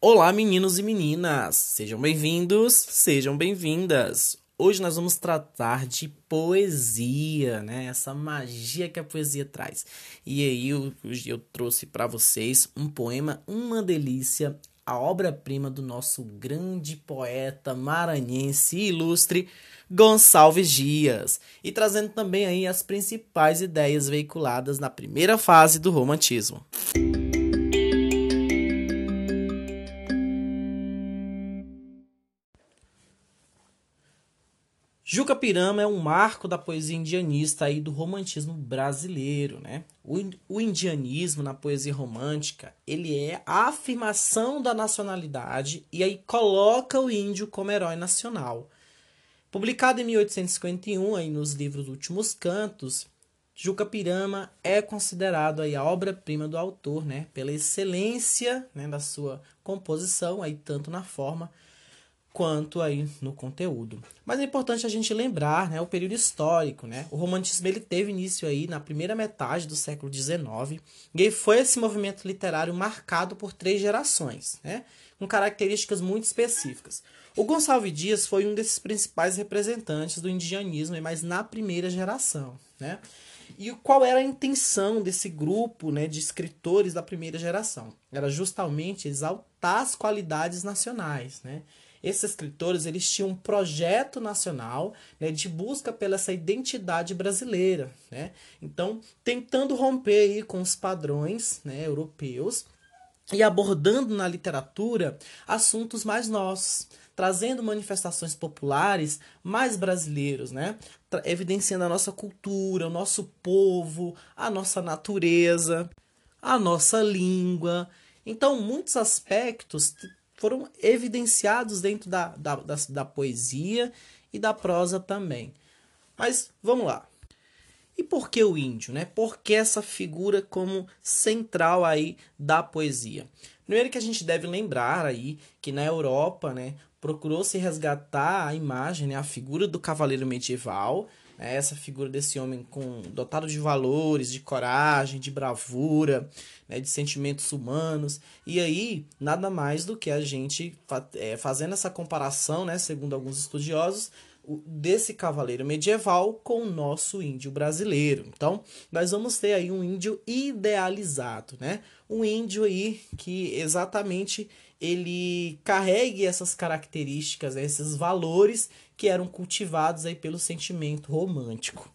Olá, meninos e meninas! Sejam bem-vindos, sejam bem-vindas! Hoje nós vamos tratar de poesia, né? Essa magia que a poesia traz. E aí eu, eu trouxe para vocês um poema, uma delícia, a obra-prima do nosso grande poeta maranhense e ilustre Gonçalves Dias, e trazendo também aí as principais ideias veiculadas na primeira fase do romantismo. Juca Pirama é um marco da poesia indianista e do romantismo brasileiro, né? O, indianismo na poesia romântica, ele é a afirmação da nacionalidade e aí coloca o índio como herói nacional. Publicado em 1851 aí nos livros Últimos Cantos, Juca Pirama é considerado aí a obra-prima do autor, né? Pela excelência né, da sua composição, aí tanto na forma quanto aí no conteúdo. Mas é importante a gente lembrar, né, o período histórico, né? O romantismo ele teve início aí na primeira metade do século XIX e foi esse movimento literário marcado por três gerações, né? Com características muito específicas. O Gonçalves Dias foi um desses principais representantes do indianismo, mas na primeira geração, né? E qual era a intenção desse grupo né, de escritores da primeira geração? Era justamente exaltar as qualidades nacionais, né? Esses escritores eles tinham um projeto nacional né, de busca pela essa identidade brasileira. Né? Então, tentando romper aí com os padrões né, europeus e abordando na literatura assuntos mais nossos, trazendo manifestações populares mais brasileiros, né? evidenciando a nossa cultura, o nosso povo, a nossa natureza, a nossa língua. Então, muitos aspectos foram evidenciados dentro da, da, da, da poesia e da prosa também. Mas vamos lá. E por que o índio, né? Por que essa figura como central aí da poesia? Primeiro que a gente deve lembrar aí que na Europa, né, procurou se resgatar a imagem, né, a figura do cavaleiro medieval, né, essa figura desse homem com dotado de valores, de coragem, de bravura, né, de sentimentos humanos. E aí, nada mais do que a gente é, fazendo essa comparação, né, segundo alguns estudiosos, desse cavaleiro medieval com o nosso índio brasileiro. Então, nós vamos ter aí um índio idealizado, né? Um índio aí que exatamente ele carregue essas características, esses valores que eram cultivados aí pelo sentimento romântico.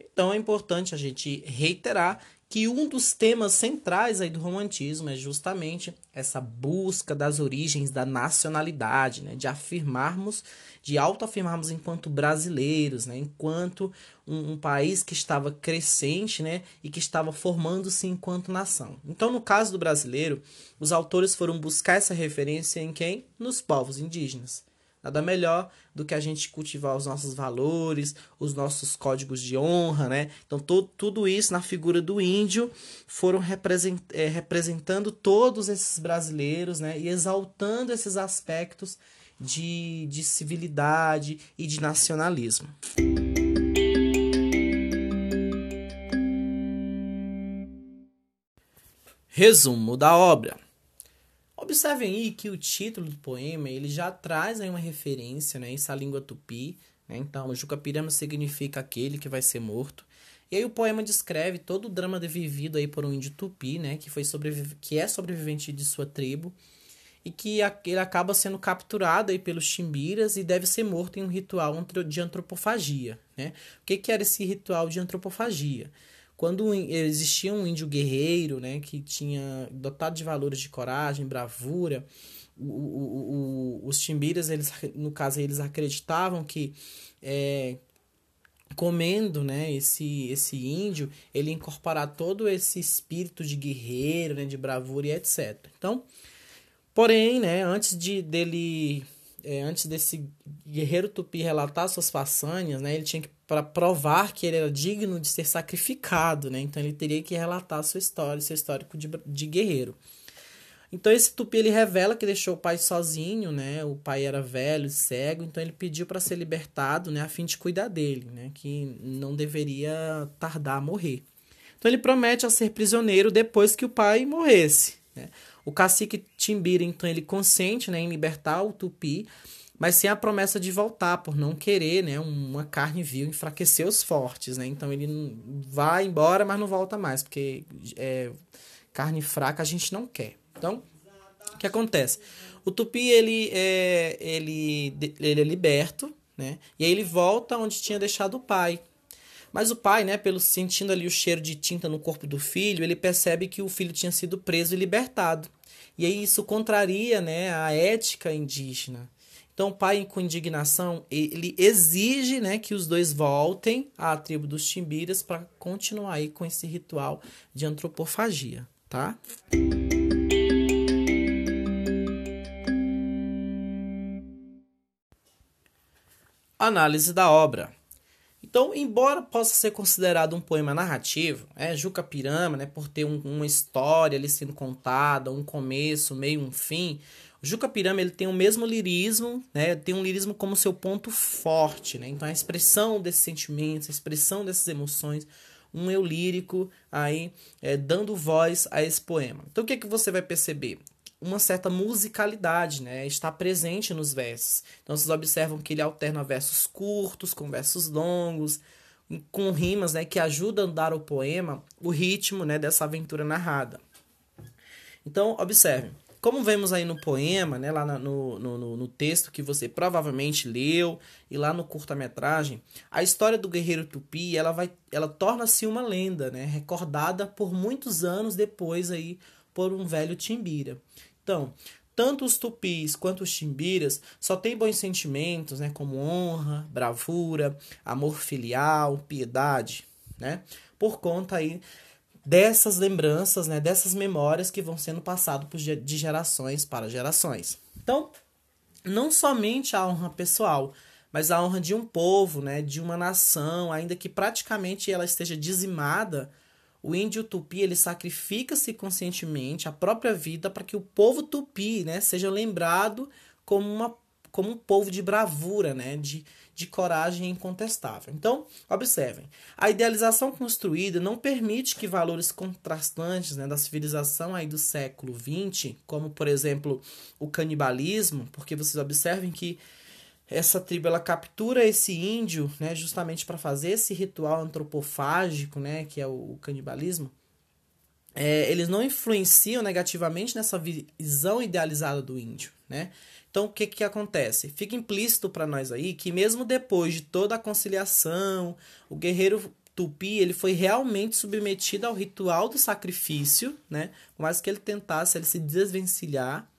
Então é importante a gente reiterar que um dos temas centrais aí do romantismo é justamente essa busca das origens da nacionalidade, né? de afirmarmos, de autoafirmarmos enquanto brasileiros, né? enquanto um, um, país que estava crescente né? e que estava formando-se enquanto nação. Então, no caso do brasileiro, os autores foram buscar essa referência em quem? Nos povos indígenas. Nada melhor do que a gente cultivar os nossos valores, os nossos códigos de honra, né? Então, to, tudo isso na figura do índio foram represent, é, representando todos esses brasileiros, né? E exaltando esses aspectos de, de civilidade e de nacionalismo. Resumo da obra. Observem aí que o título do poema ele já traz aí uma referência, né, essa língua tupi, né? Então, Jucapirama significa aquele que vai ser morto. E aí o poema descreve todo o drama vivido aí por um índio tupi, né, que foi sobreviv que é sobrevivente de sua tribo e que ele acaba sendo capturado aí pelos chimbiras e deve ser morto em um ritual de antropofagia, né? O que que era esse ritual de antropofagia? Quando existia um índio guerreiro, né, que tinha dotado de valores de coragem, bravura, o, o, o, os timbiras, eles, no caso, eles acreditavam que é, comendo né, esse, esse índio, ele incorporar todo esse espírito de guerreiro, né, de bravura e etc. Então, porém, né, antes de dele é, antes desse guerreiro tupi relatar suas façanhas, né, ele tinha que para provar que ele era digno de ser sacrificado, né? Então ele teria que relatar sua história, seu histórico de, de guerreiro. Então esse tupi ele revela que deixou o pai sozinho, né? O pai era velho, cego, então ele pediu para ser libertado, né, a fim de cuidar dele, né, que não deveria tardar a morrer. Então ele promete a ser prisioneiro depois que o pai morresse, Né? O cacique Timbira, então, ele consente né, em libertar o Tupi, mas sem a promessa de voltar, por não querer, né, uma carne vil enfraquecer os fortes, né? Então ele vai embora, mas não volta mais, porque é, carne fraca a gente não quer. Então, o que acontece? O Tupi ele é, ele, ele é liberto, né? E aí ele volta onde tinha deixado o pai. Mas o pai, né, pelo sentindo ali o cheiro de tinta no corpo do filho, ele percebe que o filho tinha sido preso e libertado. E aí isso contraria, né, a ética indígena. Então, o pai, com indignação, ele exige né, que os dois voltem à tribo dos Timbiras para continuar aí com esse ritual de antropofagia, tá? Análise da obra. Então, embora possa ser considerado um poema narrativo, é, Juca Pirama, né, por ter um, uma história ali sendo contada, um começo, meio, um fim, o Juca Pirama ele tem o mesmo lirismo, né? Tem um lirismo como seu ponto forte, né? Então a expressão desses sentimentos, a expressão dessas emoções, um eu lírico aí é, dando voz a esse poema. Então o que é que você vai perceber? Uma certa musicalidade, né? Está presente nos versos. Então vocês observam que ele alterna versos curtos com versos longos, com rimas, né? Que ajudam a dar ao poema o ritmo, né? Dessa aventura narrada. Então observem. Como vemos aí no poema, né, lá no, no, no texto que você provavelmente leu e lá no curta-metragem, a história do guerreiro tupi ela vai, ela torna-se uma lenda, né, recordada por muitos anos depois aí por um velho timbira. Então, tanto os tupis quanto os timbiras só têm bons sentimentos, né, como honra, bravura, amor filial, piedade, né, por conta aí dessas lembranças, né, dessas memórias que vão sendo passadas de gerações para gerações. Então, não somente a honra pessoal, mas a honra de um povo, né, de uma nação, ainda que praticamente ela esteja dizimada, o índio tupi ele sacrifica-se conscientemente a própria vida para que o povo tupi, né, seja lembrado como uma como um povo de bravura, né, de, de coragem incontestável. Então, observem, a idealização construída não permite que valores contrastantes né, da civilização aí do século XX, como por exemplo o canibalismo, porque vocês observem que essa tribo ela captura esse índio, né, justamente para fazer esse ritual antropofágico, né, que é o, o canibalismo. É, eles não influenciam negativamente nessa visão idealizada do índio, né? Então, o que, que acontece? Fica implícito para nós aí que, mesmo depois de toda a conciliação, o guerreiro tupi ele foi realmente submetido ao ritual do sacrifício, né? Por mais que ele tentasse ele se desvencilhar,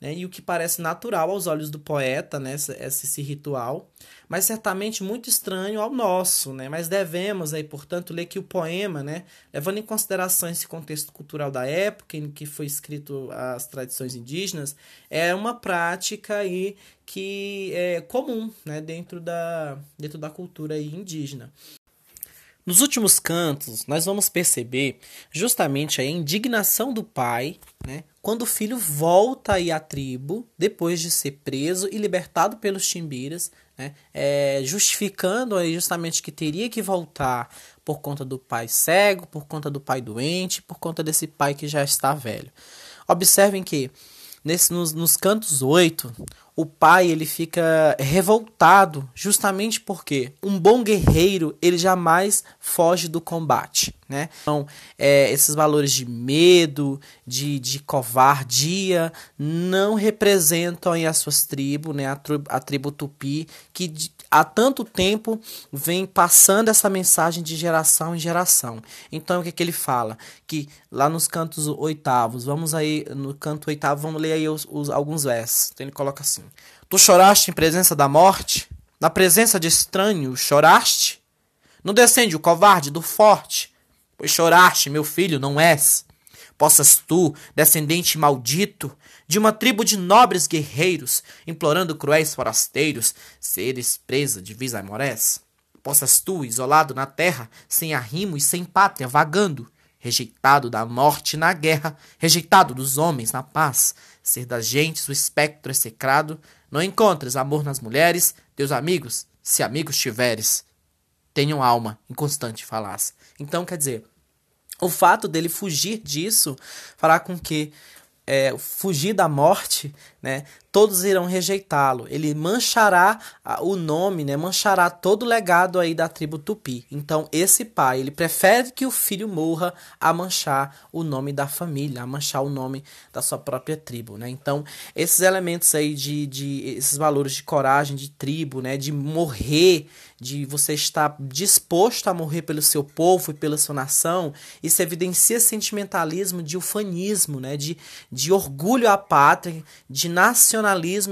né? E o que parece natural aos olhos do poeta, né? Esse, esse, ritual, mas certamente muito estranho ao nosso, né? Mas devemos aí, portanto, ler que o poema, né? Levando em consideração esse contexto cultural da época em que foi escrito as tradições indígenas, é uma prática aí que é comum, né? Dentro da, dentro da cultura indígena. Nos últimos cantos, nós vamos perceber justamente a indignação do pai, né, quando o filho volta aí à tribo, depois de ser preso e libertado pelos timbiras, né, é, justificando aí justamente que teria que voltar por conta do pai cego, por conta do pai doente, por conta desse pai que já está velho. Observem que nesse, nos, nos cantos 8, o pai ele fica revoltado justamente porque um bom guerreiro ele jamais foge do combate, né? Então, é, esses valores de medo, de, de covardia não representam aí as suas tribos, né? A, tribo, a tribo tupi que de, há tanto tempo vem passando essa mensagem de geração em geração. Então, o que, que ele fala? Que lá nos cantos oitavos, vamos aí no canto oitavo, vamos ler aí os, os alguns versos. Então, ele coloca assim: Tu choraste em presença da morte? Na presença de estranho, choraste? Não descende o covarde do forte, pois choraste, meu filho, não és. Possas tu, descendente maldito, de uma tribo de nobres guerreiros, implorando cruéis forasteiros, seres presa de visaimorés? Possas tu, isolado na terra, sem arrimo e sem pátria, vagando, rejeitado da morte na guerra, rejeitado dos homens na paz, ser das gentes o espectro execrado, não encontres amor nas mulheres, teus amigos, se amigos tiveres, tenham alma em constante falas. Então, quer dizer, o fato dele fugir disso fará com que é, fugir da morte, né, todos irão rejeitá-lo. Ele manchará o nome, né, manchará todo o legado aí da tribo Tupi. Então, esse pai, ele prefere que o filho morra a manchar o nome da família, a manchar o nome da sua própria tribo, né? Então, esses elementos aí de, de esses valores de coragem, de tribo, né, de morrer, de você estar disposto a morrer pelo seu povo e pela sua nação, isso evidencia sentimentalismo de ufanismo, né, de, de orgulho à pátria, de nacionalismo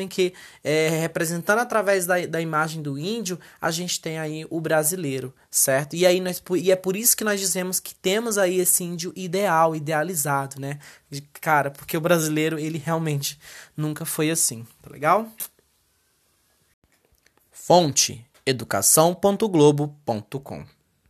em que, é, representando através da, da imagem do índio, a gente tem aí o brasileiro, certo? E, aí nós, e é por isso que nós dizemos que temos aí esse índio ideal, idealizado, né? Cara, porque o brasileiro, ele realmente nunca foi assim, tá legal? Fonte educação.globo.com